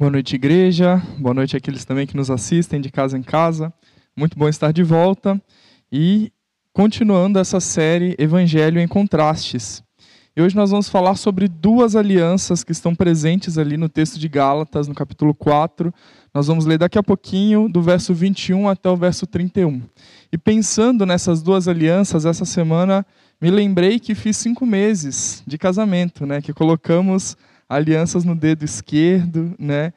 Boa noite, igreja. Boa noite àqueles também que nos assistem de casa em casa. Muito bom estar de volta e continuando essa série Evangelho em Contrastes. E hoje nós vamos falar sobre duas alianças que estão presentes ali no texto de Gálatas, no capítulo 4. Nós vamos ler daqui a pouquinho, do verso 21 até o verso 31. E pensando nessas duas alianças, essa semana me lembrei que fiz cinco meses de casamento, né? Que colocamos alianças no dedo esquerdo, né?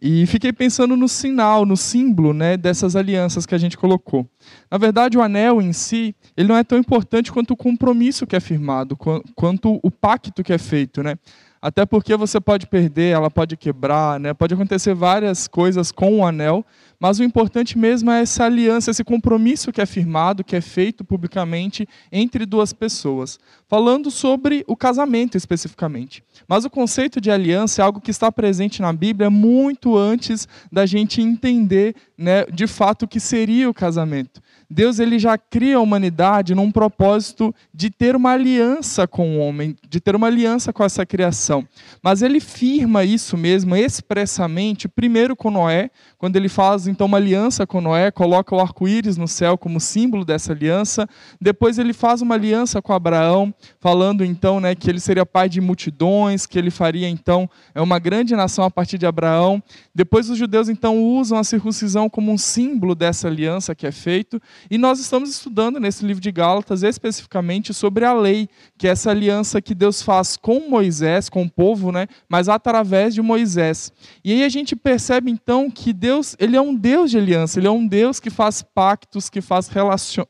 E fiquei pensando no sinal, no símbolo, né, dessas alianças que a gente colocou. Na verdade, o anel em si, ele não é tão importante quanto o compromisso que é firmado, quanto o pacto que é feito, né? Até porque você pode perder, ela pode quebrar, né? Pode acontecer várias coisas com o anel, mas o importante mesmo é essa aliança, esse compromisso que é firmado, que é feito publicamente entre duas pessoas. Falando sobre o casamento especificamente. Mas o conceito de aliança é algo que está presente na Bíblia muito antes da gente entender né, de fato o que seria o casamento. Deus ele já cria a humanidade num propósito de ter uma aliança com o homem, de ter uma aliança com essa criação. Mas ele firma isso mesmo expressamente, primeiro com Noé, quando ele faz então uma aliança com Noé, coloca o arco-íris no céu como símbolo dessa aliança. Depois ele faz uma aliança com Abraão, falando então né, que ele seria pai de multidões, que ele faria então é uma grande nação a partir de Abraão. Depois os judeus então usam a circuncisão como um símbolo dessa aliança que é feito. E nós estamos estudando nesse livro de Gálatas especificamente sobre a lei, que é essa aliança que Deus faz com Moisés, com o povo, né, mas através de Moisés. E aí a gente percebe então que Deus, ele é um Deus de aliança, ele é um Deus que faz pactos, que faz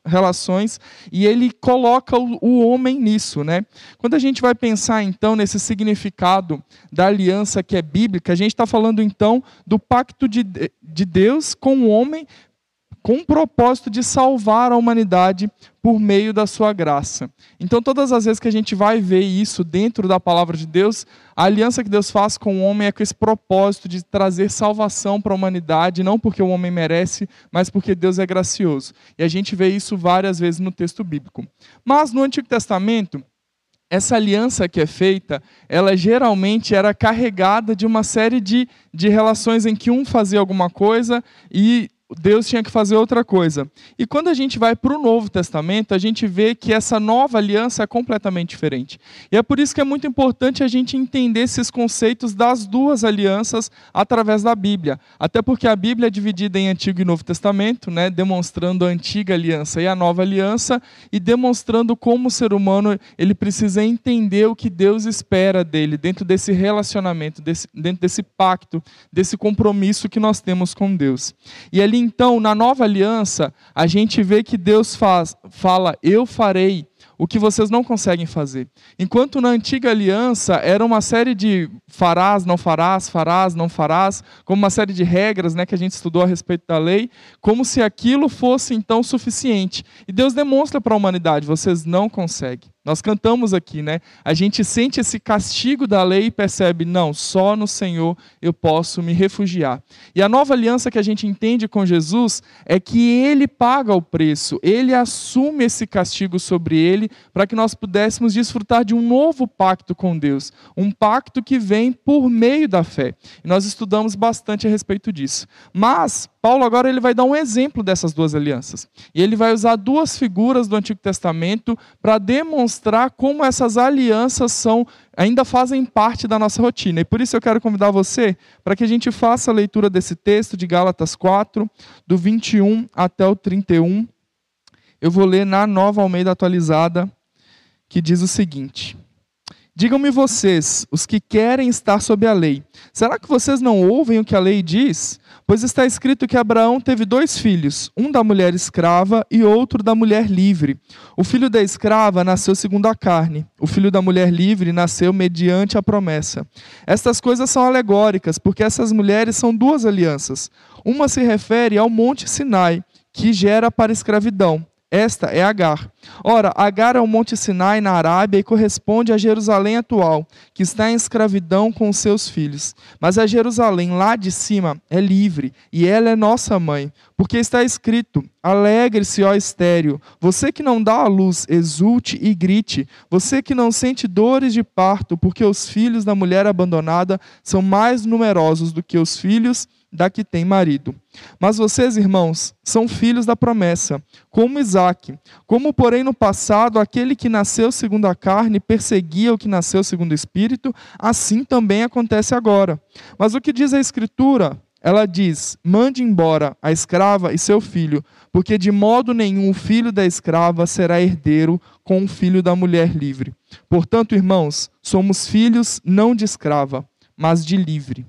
relações e ele coloca o, homem nisso, né? Quando a gente vai pensar então nesse significado da aliança que é bíblica, a gente está falando então do pacto de, de Deus com o homem com o propósito de salvar a humanidade por meio da sua graça. Então, todas as vezes que a gente vai ver isso dentro da palavra de Deus, a aliança que Deus faz com o homem é com esse propósito de trazer salvação para a humanidade, não porque o homem merece, mas porque Deus é gracioso. E a gente vê isso várias vezes no texto bíblico. Mas no Antigo Testamento, essa aliança que é feita, ela geralmente era carregada de uma série de, de relações em que um fazia alguma coisa e Deus tinha que fazer outra coisa. E quando a gente vai para o Novo Testamento, a gente vê que essa nova aliança é completamente diferente. E é por isso que é muito importante a gente entender esses conceitos das duas alianças através da Bíblia. Até porque a Bíblia é dividida em Antigo e Novo Testamento, né, demonstrando a antiga aliança e a nova aliança, e demonstrando como o ser humano ele precisa entender o que Deus espera dele, dentro desse relacionamento, desse, dentro desse pacto, desse compromisso que nós temos com Deus. E ali então, na nova aliança, a gente vê que Deus faz, fala: Eu farei o que vocês não conseguem fazer. Enquanto na antiga aliança era uma série de farás, não farás, farás, não farás, como uma série de regras né, que a gente estudou a respeito da lei, como se aquilo fosse então suficiente. E Deus demonstra para a humanidade: vocês não conseguem. Nós cantamos aqui, né? A gente sente esse castigo da lei e percebe, não, só no Senhor eu posso me refugiar. E a nova aliança que a gente entende com Jesus é que ele paga o preço, ele assume esse castigo sobre ele para que nós pudéssemos desfrutar de um novo pacto com Deus, um pacto que vem por meio da fé. E nós estudamos bastante a respeito disso. Mas Paulo agora ele vai dar um exemplo dessas duas alianças. E ele vai usar duas figuras do Antigo Testamento para demonstrar como essas alianças são ainda fazem parte da nossa rotina. E por isso eu quero convidar você para que a gente faça a leitura desse texto de Gálatas 4, do 21 até o 31. Eu vou ler na Nova Almeida atualizada, que diz o seguinte: Digam-me vocês, os que querem estar sob a lei, será que vocês não ouvem o que a lei diz? Pois está escrito que Abraão teve dois filhos, um da mulher escrava e outro da mulher livre. O filho da escrava nasceu segundo a carne, o filho da mulher livre nasceu mediante a promessa. Estas coisas são alegóricas, porque essas mulheres são duas alianças. Uma se refere ao Monte Sinai, que gera para a escravidão. Esta é Agar. Ora, Agar é o Monte Sinai na Arábia e corresponde a Jerusalém atual, que está em escravidão com seus filhos. Mas a Jerusalém lá de cima é livre, e ela é nossa mãe, porque está escrito: Alegre-se, ó estéreo, você que não dá a luz, exulte e grite, você que não sente dores de parto, porque os filhos da mulher abandonada são mais numerosos do que os filhos da que tem marido. Mas vocês, irmãos, são filhos da promessa, como Isaac. Como, porém, no passado, aquele que nasceu segundo a carne perseguia o que nasceu segundo o espírito, assim também acontece agora. Mas o que diz a Escritura? Ela diz: mande embora a escrava e seu filho, porque de modo nenhum o filho da escrava será herdeiro com o filho da mulher livre. Portanto, irmãos, somos filhos não de escrava, mas de livre.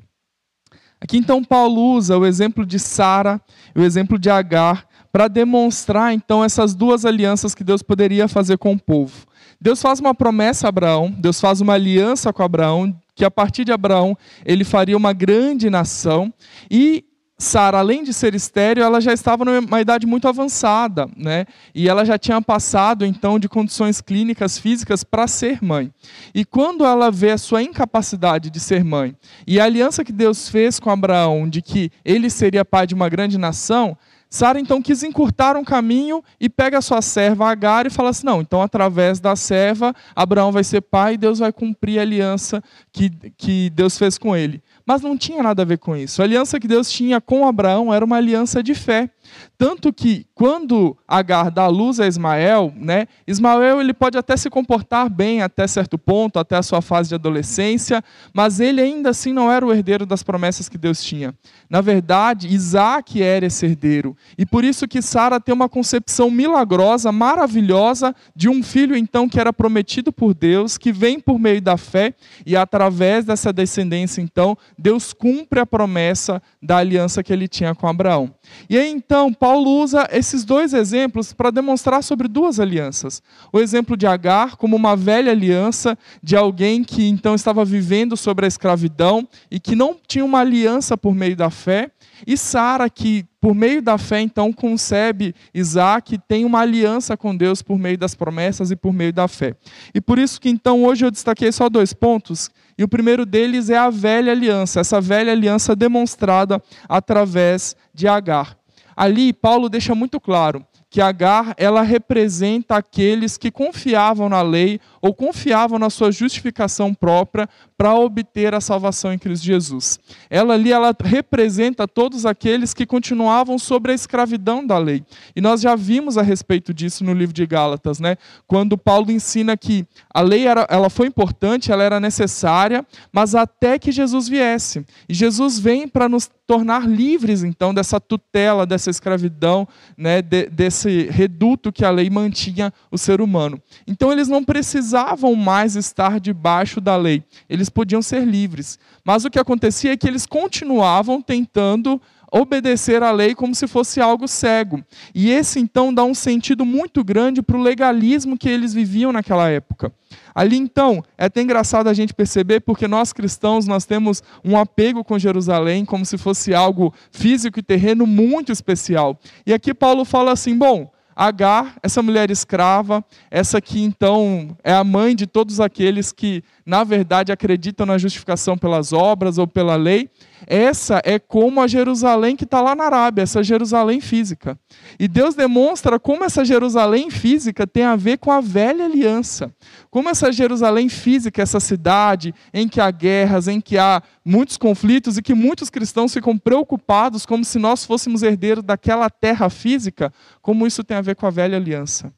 Aqui então Paulo usa o exemplo de Sara o exemplo de Agar para demonstrar então essas duas alianças que Deus poderia fazer com o povo. Deus faz uma promessa a Abraão, Deus faz uma aliança com Abraão, que a partir de Abraão ele faria uma grande nação, e Sara, além de ser estéreo, ela já estava numa idade muito avançada, né? E ela já tinha passado então de condições clínicas físicas para ser mãe. E quando ela vê a sua incapacidade de ser mãe e a aliança que Deus fez com Abraão de que ele seria pai de uma grande nação, Sara então quis encurtar um caminho e pega a sua serva Agar e fala assim: não, então através da serva, Abraão vai ser pai e Deus vai cumprir a aliança que, que Deus fez com ele. Mas não tinha nada a ver com isso. A aliança que Deus tinha com Abraão era uma aliança de fé. Tanto que quando Agar dá luz a Ismael, né, Ismael ele pode até se comportar bem até certo ponto, até a sua fase de adolescência, mas ele ainda assim não era o herdeiro das promessas que Deus tinha. Na verdade, Isaac era esse herdeiro. E por isso que Sara tem uma concepção milagrosa, maravilhosa, de um filho então que era prometido por Deus, que vem por meio da fé, e através dessa descendência, então, Deus cumpre a promessa da aliança que ele tinha com Abraão. E aí então, Paulo usa esses dois exemplos para demonstrar sobre duas alianças. O exemplo de Agar, como uma velha aliança de alguém que então estava vivendo sobre a escravidão e que não tinha uma aliança por meio da fé, e Sara, que por meio da fé então concebe Isaac, tem uma aliança com Deus por meio das promessas e por meio da fé. E por isso que então hoje eu destaquei só dois pontos, e o primeiro deles é a velha aliança, essa velha aliança demonstrada através de Agar. Ali Paulo deixa muito claro que Agar ela representa aqueles que confiavam na lei ou confiavam na sua justificação própria para obter a salvação em Cristo Jesus. Ela ali ela representa todos aqueles que continuavam sobre a escravidão da lei. E nós já vimos a respeito disso no livro de Gálatas, né? Quando Paulo ensina que a lei era, ela foi importante, ela era necessária, mas até que Jesus viesse. E Jesus vem para nos tornar livres então dessa tutela, dessa escravidão, né, de, desse reduto que a lei mantinha o ser humano. Então eles não precisavam mais estar debaixo da lei. Eles eles podiam ser livres. Mas o que acontecia é que eles continuavam tentando obedecer à lei como se fosse algo cego. E esse então dá um sentido muito grande para o legalismo que eles viviam naquela época. Ali então, é até engraçado a gente perceber porque nós cristãos nós temos um apego com Jerusalém como se fosse algo físico e terreno muito especial. E aqui Paulo fala assim: bom, Agar, essa mulher escrava, essa que então é a mãe de todos aqueles que, na verdade, acreditam na justificação pelas obras ou pela lei, essa é como a Jerusalém que está lá na Arábia, essa Jerusalém física. E Deus demonstra como essa Jerusalém física tem a ver com a velha aliança. Como essa Jerusalém física, essa cidade em que há guerras, em que há muitos conflitos e que muitos cristãos ficam preocupados como se nós fôssemos herdeiros daquela terra física, como isso tem a ver com a velha aliança.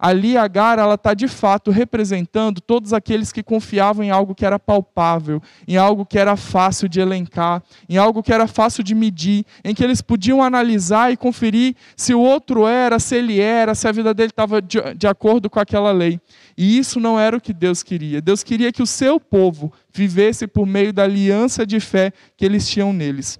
Ali Agar ela está de fato representando todos aqueles que confiavam em algo que era palpável, em algo que era fácil de elencar, em algo que era fácil de medir, em que eles podiam analisar e conferir se o outro era, se ele era, se a vida dele estava de, de acordo com aquela lei. E isso não era o que Deus queria. Deus queria que o seu povo vivesse por meio da aliança de fé que eles tinham neles.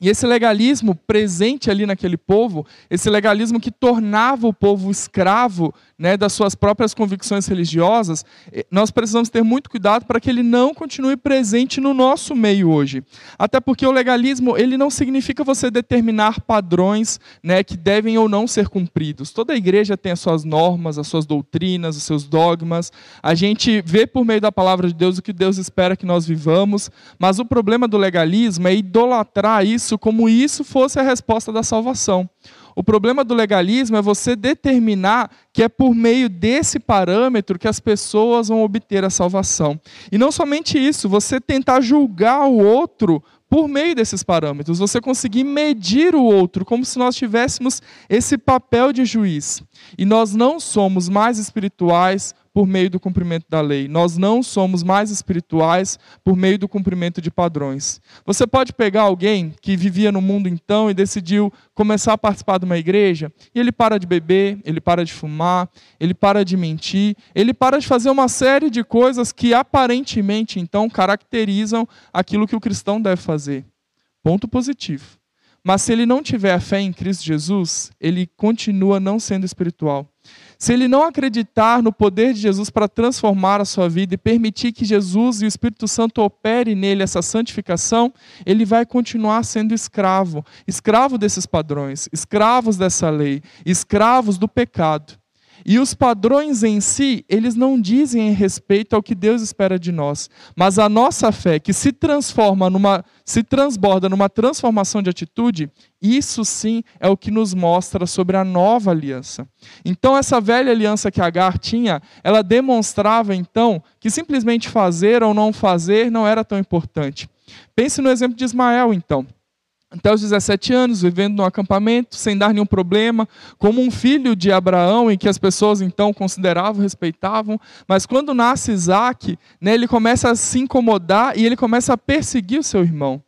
E esse legalismo presente ali naquele povo, esse legalismo que tornava o povo escravo né, das suas próprias convicções religiosas, eh, nós precisamos ter muito cuidado para que ele não continue presente no nosso meio hoje. Até porque o legalismo ele não significa você determinar padrões né, que devem ou não ser cumpridos. Toda igreja tem as suas normas, as suas doutrinas, os seus dogmas. A gente vê por meio da palavra de Deus o que Deus espera que nós vivamos, mas o problema do legalismo é idolatrar isso como isso fosse a resposta da salvação. O problema do legalismo é você determinar que é por meio desse parâmetro que as pessoas vão obter a salvação. E não somente isso, você tentar julgar o outro por meio desses parâmetros, você conseguir medir o outro, como se nós tivéssemos esse papel de juiz. E nós não somos mais espirituais por meio do cumprimento da lei. Nós não somos mais espirituais por meio do cumprimento de padrões. Você pode pegar alguém que vivia no mundo então e decidiu começar a participar de uma igreja, e ele para de beber, ele para de fumar, ele para de mentir, ele para de fazer uma série de coisas que aparentemente então caracterizam aquilo que o cristão deve fazer. Ponto positivo. Mas se ele não tiver fé em Cristo Jesus, ele continua não sendo espiritual. Se ele não acreditar no poder de Jesus para transformar a sua vida e permitir que Jesus e o Espírito Santo opere nele essa santificação, ele vai continuar sendo escravo, escravo desses padrões, escravos dessa lei, escravos do pecado. E os padrões em si, eles não dizem respeito ao que Deus espera de nós, mas a nossa fé, que se transforma numa, se transborda numa transformação de atitude, isso sim é o que nos mostra sobre a nova aliança. Então essa velha aliança que Agar tinha, ela demonstrava então que simplesmente fazer ou não fazer não era tão importante. Pense no exemplo de Ismael então até os 17 anos, vivendo no acampamento, sem dar nenhum problema, como um filho de Abraão, em que as pessoas então consideravam, respeitavam. Mas quando nasce Isaac, né, ele começa a se incomodar e ele começa a perseguir o seu irmão.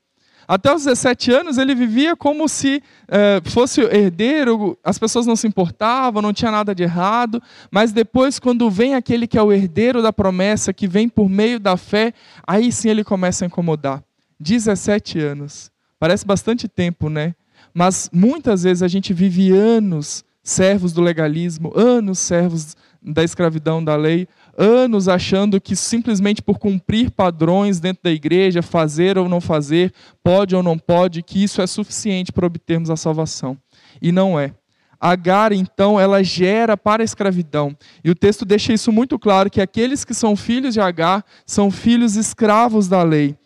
Até os 17 anos ele vivia como se eh, fosse herdeiro, as pessoas não se importavam, não tinha nada de errado, mas depois, quando vem aquele que é o herdeiro da promessa, que vem por meio da fé, aí sim ele começa a incomodar. 17 anos. Parece bastante tempo, né? Mas muitas vezes a gente vive anos servos do legalismo, anos servos da escravidão da lei, anos achando que simplesmente por cumprir padrões dentro da igreja, fazer ou não fazer, pode ou não pode, que isso é suficiente para obtermos a salvação. E não é. Agar, então, ela gera para a escravidão. E o texto deixa isso muito claro: que aqueles que são filhos de Agar são filhos escravos da lei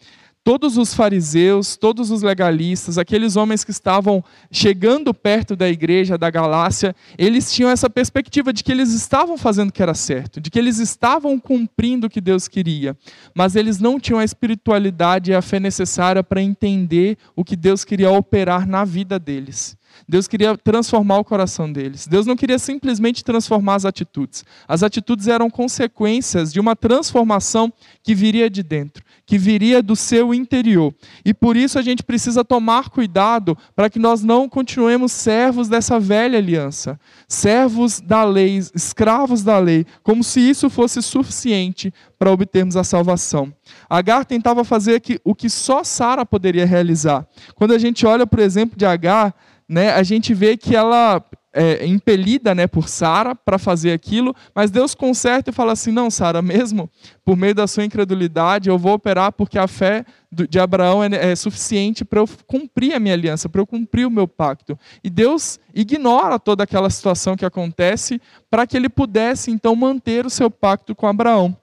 todos os fariseus, todos os legalistas, aqueles homens que estavam chegando perto da igreja da Galácia, eles tinham essa perspectiva de que eles estavam fazendo o que era certo, de que eles estavam cumprindo o que Deus queria, mas eles não tinham a espiritualidade e a fé necessária para entender o que Deus queria operar na vida deles. Deus queria transformar o coração deles. Deus não queria simplesmente transformar as atitudes. As atitudes eram consequências de uma transformação que viria de dentro, que viria do seu interior. E por isso a gente precisa tomar cuidado para que nós não continuemos servos dessa velha aliança, servos da lei, escravos da lei, como se isso fosse suficiente para obtermos a salvação. Agar tentava fazer o que só Sara poderia realizar. Quando a gente olha, por exemplo, de Agar, né, a gente vê que ela é impelida né, por Sara para fazer aquilo, mas Deus conserta e fala assim: não, Sara, mesmo por meio da sua incredulidade, eu vou operar porque a fé de Abraão é, é suficiente para eu cumprir a minha aliança, para eu cumprir o meu pacto. E Deus ignora toda aquela situação que acontece para que ele pudesse então manter o seu pacto com Abraão.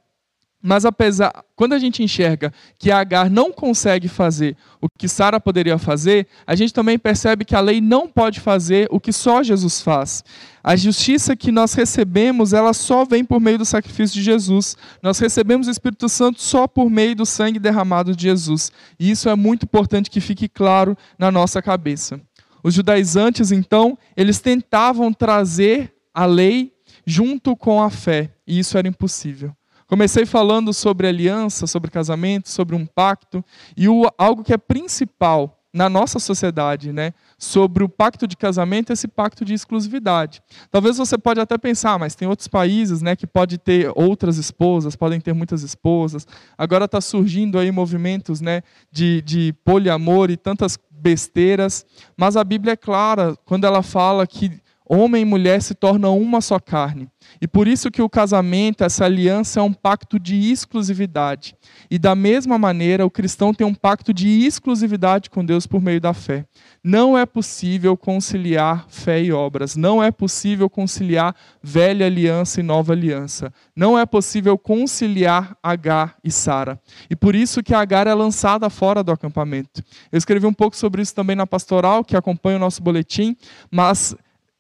Mas apesar, quando a gente enxerga que Agar não consegue fazer o que Sara poderia fazer, a gente também percebe que a lei não pode fazer o que só Jesus faz. A justiça que nós recebemos, ela só vem por meio do sacrifício de Jesus. Nós recebemos o Espírito Santo só por meio do sangue derramado de Jesus. E isso é muito importante que fique claro na nossa cabeça. Os judaizantes, então, eles tentavam trazer a lei junto com a fé, e isso era impossível. Comecei falando sobre aliança, sobre casamento, sobre um pacto, e o, algo que é principal na nossa sociedade, né, sobre o pacto de casamento, esse pacto de exclusividade. Talvez você pode até pensar, ah, mas tem outros países, né, que pode ter outras esposas, podem ter muitas esposas. Agora está surgindo aí movimentos, né, de, de poliamor e tantas besteiras, mas a Bíblia é clara quando ela fala que homem e mulher se tornam uma só carne. E por isso que o casamento, essa aliança é um pacto de exclusividade. E da mesma maneira, o cristão tem um pacto de exclusividade com Deus por meio da fé. Não é possível conciliar fé e obras. Não é possível conciliar velha aliança e nova aliança. Não é possível conciliar Agar e Sara. E por isso que Agar é lançada fora do acampamento. Eu escrevi um pouco sobre isso também na pastoral, que acompanha o nosso boletim, mas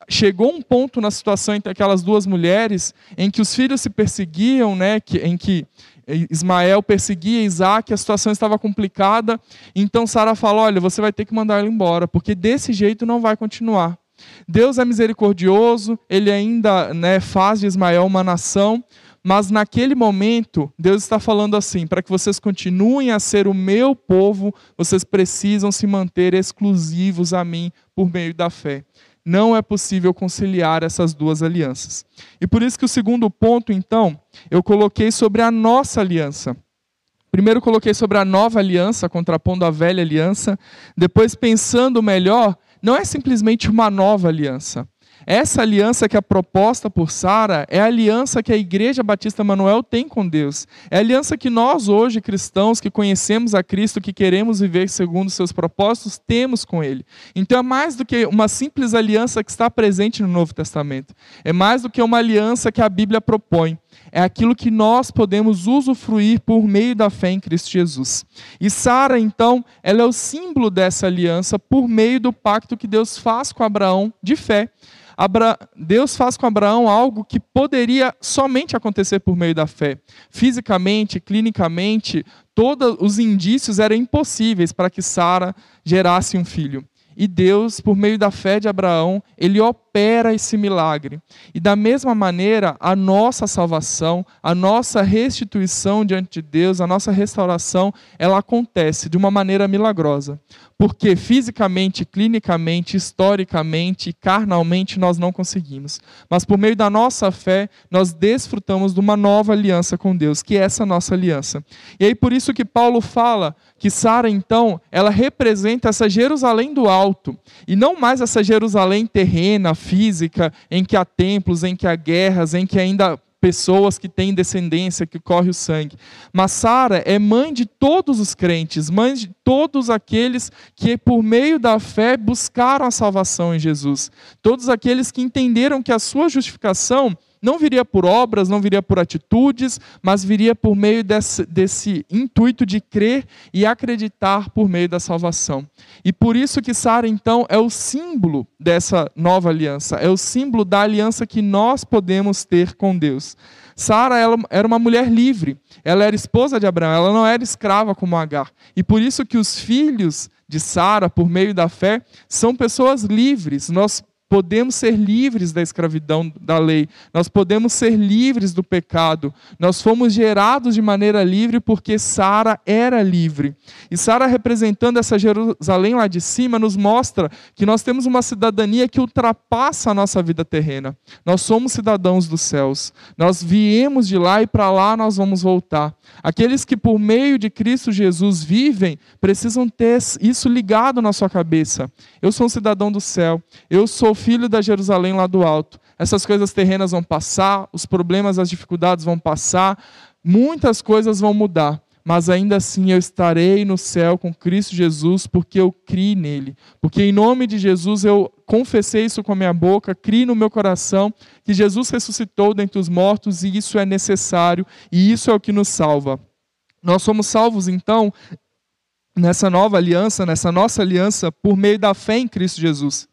chegou um ponto na situação entre aquelas duas mulheres em que os filhos se perseguiam, né, que, em que Ismael perseguia Isaac, a situação estava complicada. Então Sara fala: Olha, você vai ter que mandar ele embora, porque desse jeito não vai continuar. Deus é misericordioso, ele ainda né, faz de Ismael uma nação, mas naquele momento, Deus está falando assim: para que vocês continuem a ser o meu povo, vocês precisam se manter exclusivos a mim por meio da fé não é possível conciliar essas duas alianças. E por isso que o segundo ponto, então, eu coloquei sobre a nossa aliança. Primeiro coloquei sobre a nova aliança, contrapondo a velha aliança. Depois, pensando melhor, não é simplesmente uma nova aliança. Essa aliança que é proposta por Sara é a aliança que a Igreja Batista Manuel tem com Deus. É a aliança que nós, hoje, cristãos, que conhecemos a Cristo, que queremos viver segundo seus propósitos, temos com Ele. Então é mais do que uma simples aliança que está presente no Novo Testamento. É mais do que uma aliança que a Bíblia propõe é aquilo que nós podemos usufruir por meio da fé em Cristo Jesus. E Sara, então, ela é o símbolo dessa aliança por meio do pacto que Deus faz com Abraão de fé. Abra... Deus faz com Abraão algo que poderia somente acontecer por meio da fé. Fisicamente, clinicamente, todos os indícios eram impossíveis para que Sara gerasse um filho. E Deus, por meio da fé de Abraão, ele opera esse milagre. E da mesma maneira, a nossa salvação, a nossa restituição diante de Deus, a nossa restauração, ela acontece de uma maneira milagrosa porque fisicamente, clinicamente, historicamente, carnalmente nós não conseguimos. Mas por meio da nossa fé, nós desfrutamos de uma nova aliança com Deus, que é essa nossa aliança. E aí por isso que Paulo fala que Sara então, ela representa essa Jerusalém do alto, e não mais essa Jerusalém terrena, física, em que há templos, em que há guerras, em que ainda pessoas que têm descendência, que corre o sangue. Mas Sara é mãe de todos os crentes, mãe de todos aqueles que, por meio da fé, buscaram a salvação em Jesus. Todos aqueles que entenderam que a sua justificação não viria por obras, não viria por atitudes, mas viria por meio desse, desse intuito de crer e acreditar por meio da salvação. E por isso que Sara, então, é o símbolo dessa nova aliança, é o símbolo da aliança que nós podemos ter com Deus. Sara era uma mulher livre, ela era esposa de Abraão, ela não era escrava como Agar. E por isso que os filhos de Sara, por meio da fé, são pessoas livres. Nós podemos ser livres da escravidão da lei, nós podemos ser livres do pecado. Nós fomos gerados de maneira livre porque Sara era livre. E Sara, representando essa Jerusalém lá de cima, nos mostra que nós temos uma cidadania que ultrapassa a nossa vida terrena. Nós somos cidadãos dos céus. Nós viemos de lá e para lá nós vamos voltar. Aqueles que por meio de Cristo Jesus vivem, precisam ter isso ligado na sua cabeça. Eu sou um cidadão do céu. Eu sou filho da Jerusalém lá do alto. Essas coisas terrenas vão passar, os problemas, as dificuldades vão passar, muitas coisas vão mudar, mas ainda assim eu estarei no céu com Cristo Jesus, porque eu criei nele. Porque em nome de Jesus eu confessei isso com a minha boca, criei no meu coração que Jesus ressuscitou dentre os mortos e isso é necessário e isso é o que nos salva. Nós somos salvos então nessa nova aliança, nessa nossa aliança, por meio da fé em Cristo Jesus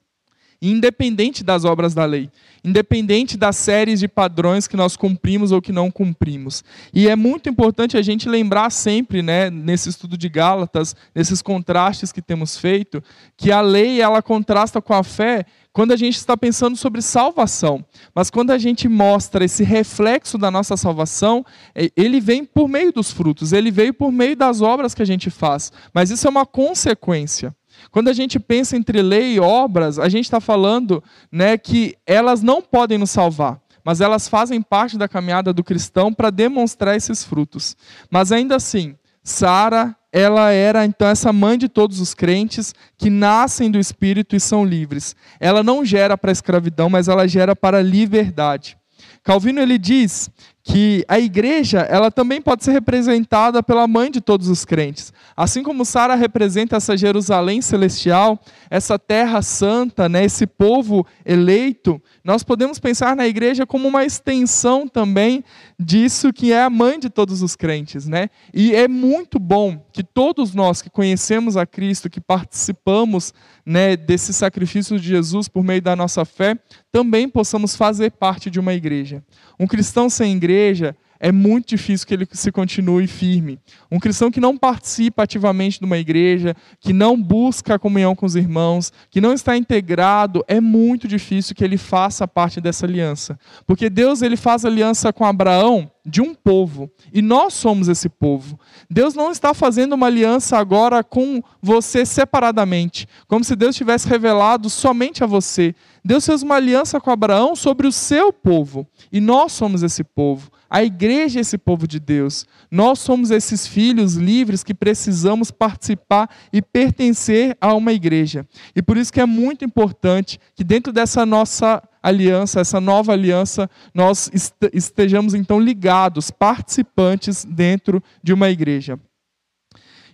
independente das obras da lei, independente das séries de padrões que nós cumprimos ou que não cumprimos. E é muito importante a gente lembrar sempre, né, nesse estudo de Gálatas, nesses contrastes que temos feito, que a lei ela contrasta com a fé quando a gente está pensando sobre salvação. Mas quando a gente mostra esse reflexo da nossa salvação, é, ele vem por meio dos frutos, ele veio por meio das obras que a gente faz. Mas isso é uma consequência. Quando a gente pensa entre lei e obras, a gente está falando né, que elas não podem nos salvar, mas elas fazem parte da caminhada do cristão para demonstrar esses frutos. Mas ainda assim, Sara, ela era então essa mãe de todos os crentes que nascem do Espírito e são livres. Ela não gera para a escravidão, mas ela gera para a liberdade. Calvino ele diz que a igreja ela também pode ser representada pela mãe de todos os crentes. Assim como Sara representa essa Jerusalém celestial, essa terra santa, né, esse povo eleito, nós podemos pensar na igreja como uma extensão também disso que é a mãe de todos os crentes, né? E é muito bom que todos nós que conhecemos a Cristo, que participamos, né, desse sacrifício de Jesus por meio da nossa fé, também possamos fazer parte de uma igreja. Um cristão sem igreja igreja é muito difícil que ele se continue firme. Um cristão que não participa ativamente de uma igreja, que não busca a comunhão com os irmãos, que não está integrado, é muito difícil que ele faça parte dessa aliança. Porque Deus ele faz aliança com Abraão de um povo, e nós somos esse povo. Deus não está fazendo uma aliança agora com você separadamente, como se Deus tivesse revelado somente a você. Deus fez uma aliança com Abraão sobre o seu povo, e nós somos esse povo. A igreja é esse povo de Deus. Nós somos esses filhos livres que precisamos participar e pertencer a uma igreja. E por isso que é muito importante que dentro dessa nossa aliança, essa nova aliança, nós estejamos então ligados, participantes dentro de uma igreja.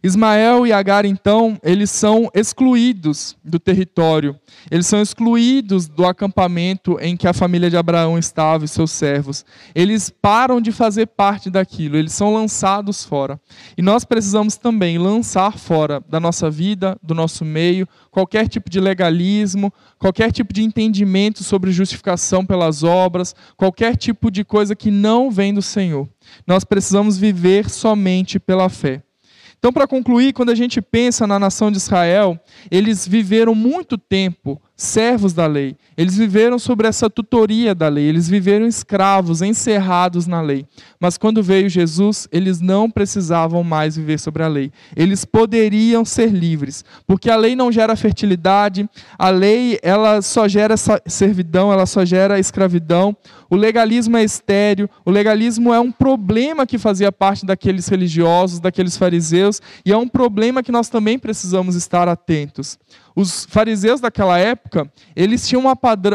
Ismael e Agar, então, eles são excluídos do território, eles são excluídos do acampamento em que a família de Abraão estava e seus servos. Eles param de fazer parte daquilo, eles são lançados fora. E nós precisamos também lançar fora da nossa vida, do nosso meio, qualquer tipo de legalismo, qualquer tipo de entendimento sobre justificação pelas obras, qualquer tipo de coisa que não vem do Senhor. Nós precisamos viver somente pela fé. Então, para concluir, quando a gente pensa na nação de Israel, eles viveram muito tempo servos da lei. Eles viveram sobre essa tutoria da lei, eles viveram escravos, encerrados na lei. Mas quando veio Jesus, eles não precisavam mais viver sobre a lei. Eles poderiam ser livres, porque a lei não gera fertilidade, a lei ela só gera servidão, ela só gera escravidão. O legalismo é estéreo, o legalismo é um problema que fazia parte daqueles religiosos, daqueles fariseus, e é um problema que nós também precisamos estar atentos. Os fariseus daquela época, eles tinham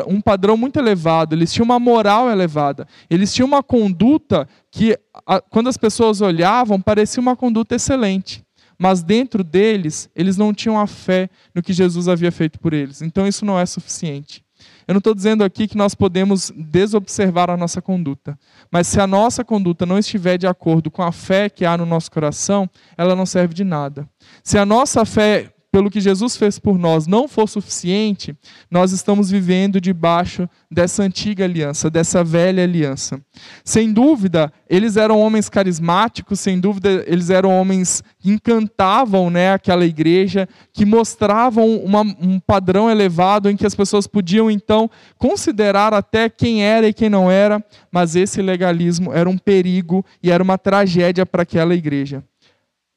um padrão muito elevado, eles tinham uma moral elevada, eles tinham uma conduta que, quando as pessoas olhavam, parecia uma conduta excelente. Mas dentro deles, eles não tinham a fé no que Jesus havia feito por eles. Então isso não é suficiente. Eu não estou dizendo aqui que nós podemos desobservar a nossa conduta, mas se a nossa conduta não estiver de acordo com a fé que há no nosso coração, ela não serve de nada. Se a nossa fé pelo que Jesus fez por nós não for suficiente, nós estamos vivendo debaixo dessa antiga aliança, dessa velha aliança. Sem dúvida, eles eram homens carismáticos, sem dúvida, eles eram homens que encantavam né, aquela igreja, que mostravam uma, um padrão elevado em que as pessoas podiam então considerar até quem era e quem não era, mas esse legalismo era um perigo e era uma tragédia para aquela igreja.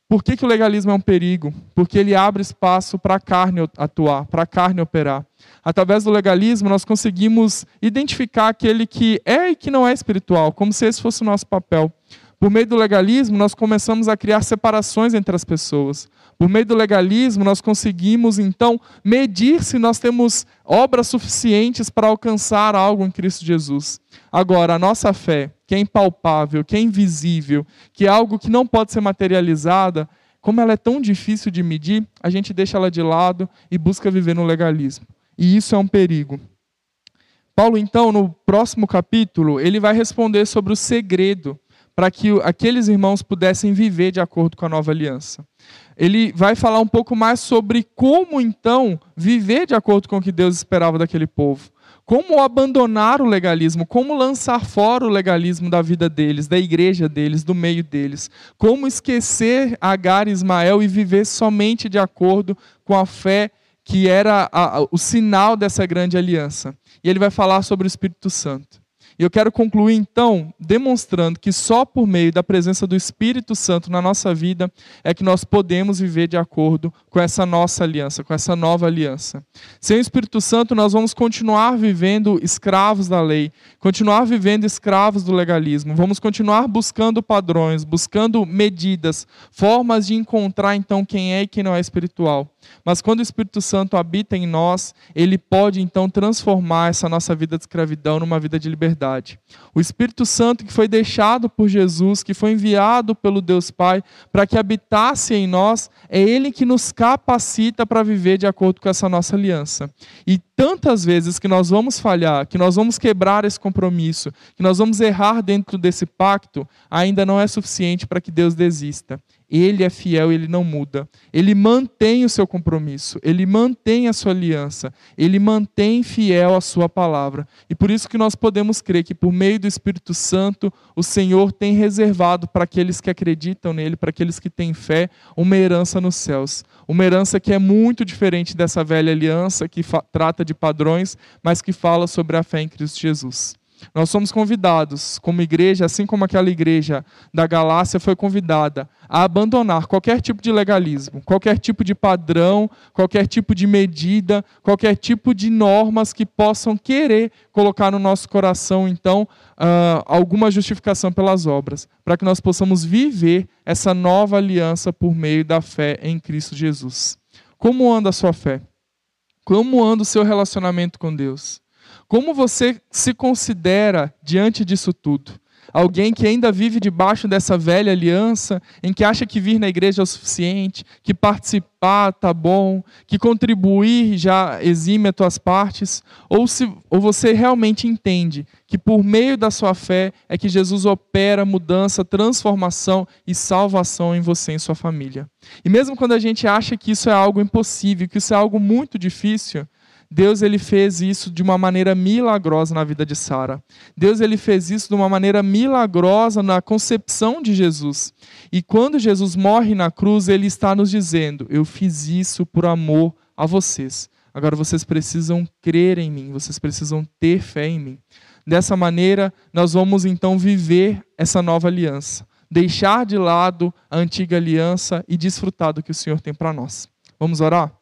Por que, que o legalismo é um perigo? Porque ele abre espaço para a carne atuar, para a carne operar. Através do legalismo, nós conseguimos identificar aquele que é e que não é espiritual, como se esse fosse o nosso papel. Por meio do legalismo, nós começamos a criar separações entre as pessoas. Por meio do legalismo, nós conseguimos então medir se nós temos obras suficientes para alcançar algo em Cristo Jesus. Agora, a nossa fé, que é impalpável, que é invisível, que é algo que não pode ser materializada, como ela é tão difícil de medir, a gente deixa ela de lado e busca viver no legalismo. E isso é um perigo. Paulo, então, no próximo capítulo, ele vai responder sobre o segredo para que aqueles irmãos pudessem viver de acordo com a nova aliança. Ele vai falar um pouco mais sobre como então viver de acordo com o que Deus esperava daquele povo. Como abandonar o legalismo, como lançar fora o legalismo da vida deles, da igreja deles, do meio deles. Como esquecer Agar e Ismael e viver somente de acordo com a fé que era a, a, o sinal dessa grande aliança. E ele vai falar sobre o Espírito Santo. E eu quero concluir então demonstrando que só por meio da presença do Espírito Santo na nossa vida é que nós podemos viver de acordo com essa nossa aliança, com essa nova aliança. Sem o Espírito Santo, nós vamos continuar vivendo escravos da lei, continuar vivendo escravos do legalismo, vamos continuar buscando padrões, buscando medidas, formas de encontrar então quem é e quem não é espiritual. Mas quando o Espírito Santo habita em nós, ele pode então transformar essa nossa vida de escravidão numa vida de liberdade. O Espírito Santo que foi deixado por Jesus, que foi enviado pelo Deus Pai para que habitasse em nós, é ele que nos capacita para viver de acordo com essa nossa aliança. E tantas vezes que nós vamos falhar, que nós vamos quebrar esse compromisso, que nós vamos errar dentro desse pacto, ainda não é suficiente para que Deus desista. Ele é fiel, ele não muda. Ele mantém o seu compromisso, ele mantém a sua aliança, ele mantém fiel a sua palavra. E por isso que nós podemos crer que por meio do Espírito Santo, o Senhor tem reservado para aqueles que acreditam nele, para aqueles que têm fé, uma herança nos céus. Uma herança que é muito diferente dessa velha aliança que trata de padrões, mas que fala sobre a fé em Cristo Jesus. Nós somos convidados, como igreja, assim como aquela igreja da Galácia foi convidada, a abandonar qualquer tipo de legalismo, qualquer tipo de padrão, qualquer tipo de medida, qualquer tipo de normas que possam querer colocar no nosso coração, então, uh, alguma justificação pelas obras, para que nós possamos viver essa nova aliança por meio da fé em Cristo Jesus. Como anda a sua fé? Como anda o seu relacionamento com Deus? Como você se considera diante disso tudo? Alguém que ainda vive debaixo dessa velha aliança, em que acha que vir na igreja é o suficiente, que participar tá bom, que contribuir já exime as tuas partes, ou se ou você realmente entende que por meio da sua fé é que Jesus opera mudança, transformação e salvação em você e em sua família. E mesmo quando a gente acha que isso é algo impossível, que isso é algo muito difícil, Deus ele fez isso de uma maneira milagrosa na vida de Sara. Deus ele fez isso de uma maneira milagrosa na concepção de Jesus. E quando Jesus morre na cruz, ele está nos dizendo: Eu fiz isso por amor a vocês. Agora vocês precisam crer em mim, vocês precisam ter fé em mim. Dessa maneira, nós vamos então viver essa nova aliança, deixar de lado a antiga aliança e desfrutar do que o Senhor tem para nós. Vamos orar?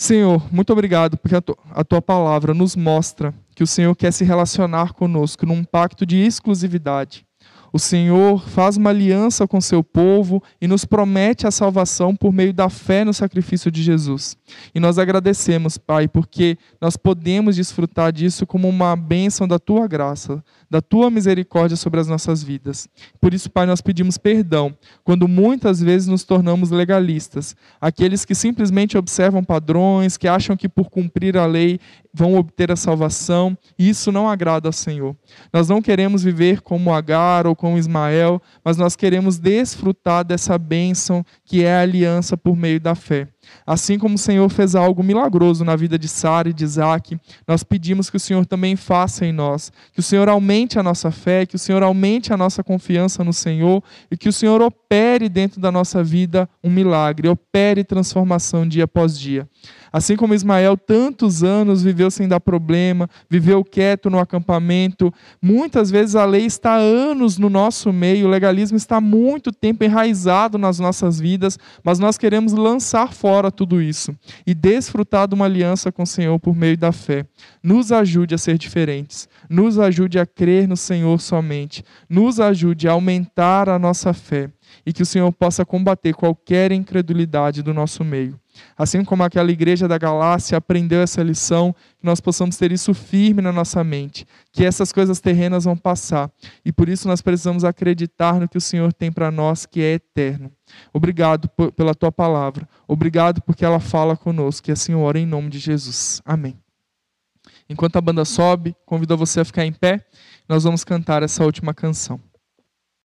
Senhor, muito obrigado porque a, a tua palavra nos mostra que o Senhor quer se relacionar conosco num pacto de exclusividade. O Senhor faz uma aliança com seu povo e nos promete a salvação por meio da fé no sacrifício de Jesus. E nós agradecemos, Pai, porque nós podemos desfrutar disso como uma bênção da tua graça, da tua misericórdia sobre as nossas vidas. Por isso, Pai, nós pedimos perdão quando muitas vezes nos tornamos legalistas, aqueles que simplesmente observam padrões, que acham que por cumprir a lei vão obter a salvação, e isso não agrada ao Senhor. Nós não queremos viver como Agar ou como Ismael, mas nós queremos desfrutar dessa bênção que é a aliança por meio da fé. Assim como o Senhor fez algo milagroso na vida de Sara e de Isaac, nós pedimos que o Senhor também faça em nós, que o Senhor aumente a nossa fé, que o Senhor aumente a nossa confiança no Senhor e que o Senhor opere dentro da nossa vida um milagre, opere transformação dia após dia. Assim como Ismael, tantos anos viveu sem dar problema, viveu quieto no acampamento. Muitas vezes a lei está há anos no nosso meio, o legalismo está há muito tempo enraizado nas nossas vidas, mas nós queremos lançar fora tudo isso e desfrutar de uma aliança com o Senhor por meio da fé. Nos ajude a ser diferentes, nos ajude a crer no Senhor somente, nos ajude a aumentar a nossa fé e que o Senhor possa combater qualquer incredulidade do nosso meio. Assim como aquela igreja da Galácia aprendeu essa lição, que nós possamos ter isso firme na nossa mente, que essas coisas terrenas vão passar e por isso nós precisamos acreditar no que o Senhor tem para nós, que é eterno. Obrigado pela tua palavra, obrigado porque ela fala conosco, que assim ora em nome de Jesus. Amém. Enquanto a banda sobe, convido você a ficar em pé, nós vamos cantar essa última canção.